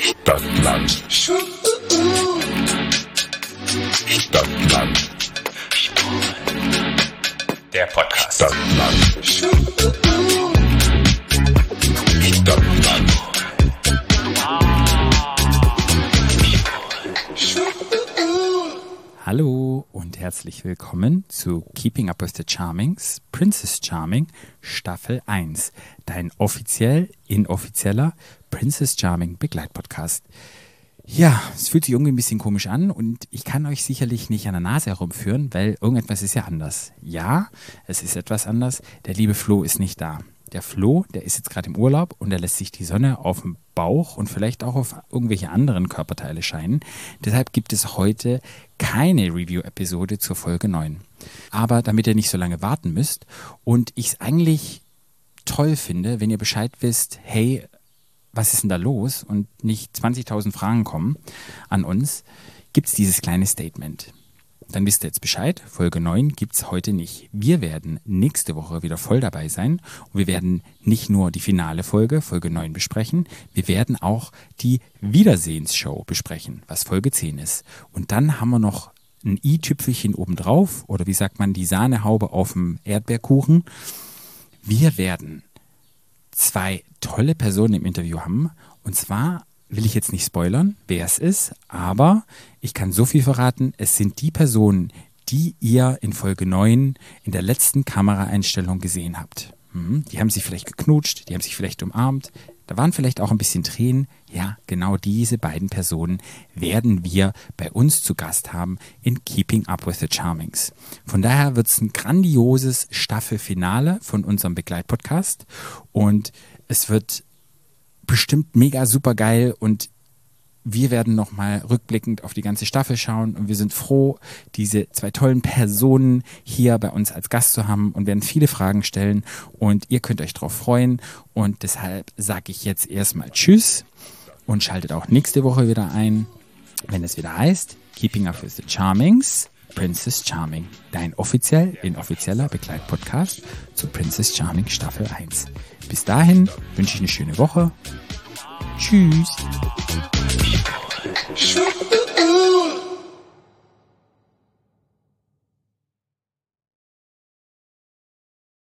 Stadtland. Stadtland. Der Podcast. Stadtland. Uh, uh. Hallo und herzlich willkommen zu Keeping Up with the Charmings, Princess Charming, Staffel 1, dein offiziell inoffizieller Princess Charming Begleitpodcast. Ja, es fühlt sich irgendwie ein bisschen komisch an und ich kann euch sicherlich nicht an der Nase herumführen, weil irgendetwas ist ja anders. Ja, es ist etwas anders. Der liebe Flo ist nicht da. Der Flo, der ist jetzt gerade im Urlaub und er lässt sich die Sonne auf dem Bauch und vielleicht auch auf irgendwelche anderen Körperteile scheinen. Deshalb gibt es heute keine Review-Episode zur Folge 9. Aber damit ihr nicht so lange warten müsst und ich es eigentlich toll finde, wenn ihr Bescheid wisst, hey, was ist denn da los und nicht 20.000 Fragen kommen an uns, gibt es dieses kleine Statement. Dann wisst ihr jetzt Bescheid. Folge 9 gibt es heute nicht. Wir werden nächste Woche wieder voll dabei sein und wir werden nicht nur die finale Folge, Folge 9, besprechen, wir werden auch die Wiedersehensshow besprechen, was Folge 10 ist. Und dann haben wir noch ein i-Tüpfelchen obendrauf oder wie sagt man, die Sahnehaube auf dem Erdbeerkuchen. Wir werden zwei tolle Personen im Interview haben. Und zwar will ich jetzt nicht spoilern, wer es ist, aber ich kann so viel verraten, es sind die Personen, die ihr in Folge 9 in der letzten Kameraeinstellung gesehen habt. Mhm, Die haben sich vielleicht geknutscht, die haben sich vielleicht umarmt, da waren vielleicht auch ein bisschen Tränen. Ja, genau diese beiden Personen werden wir bei uns zu Gast haben in Keeping Up with the Charmings. Von daher wird es ein grandioses Staffelfinale von unserem Begleitpodcast und es wird bestimmt mega super geil und wir werden nochmal rückblickend auf die ganze Staffel schauen und wir sind froh, diese zwei tollen Personen hier bei uns als Gast zu haben und werden viele Fragen stellen und ihr könnt euch drauf freuen und deshalb sage ich jetzt erstmal Tschüss und schaltet auch nächste Woche wieder ein, wenn es wieder heißt Keeping Up with the Charmings, Princess Charming, dein offiziell inoffizieller Begleitpodcast zu Princess Charming Staffel 1. Bis dahin wünsche ich eine schöne Woche. Tschüss.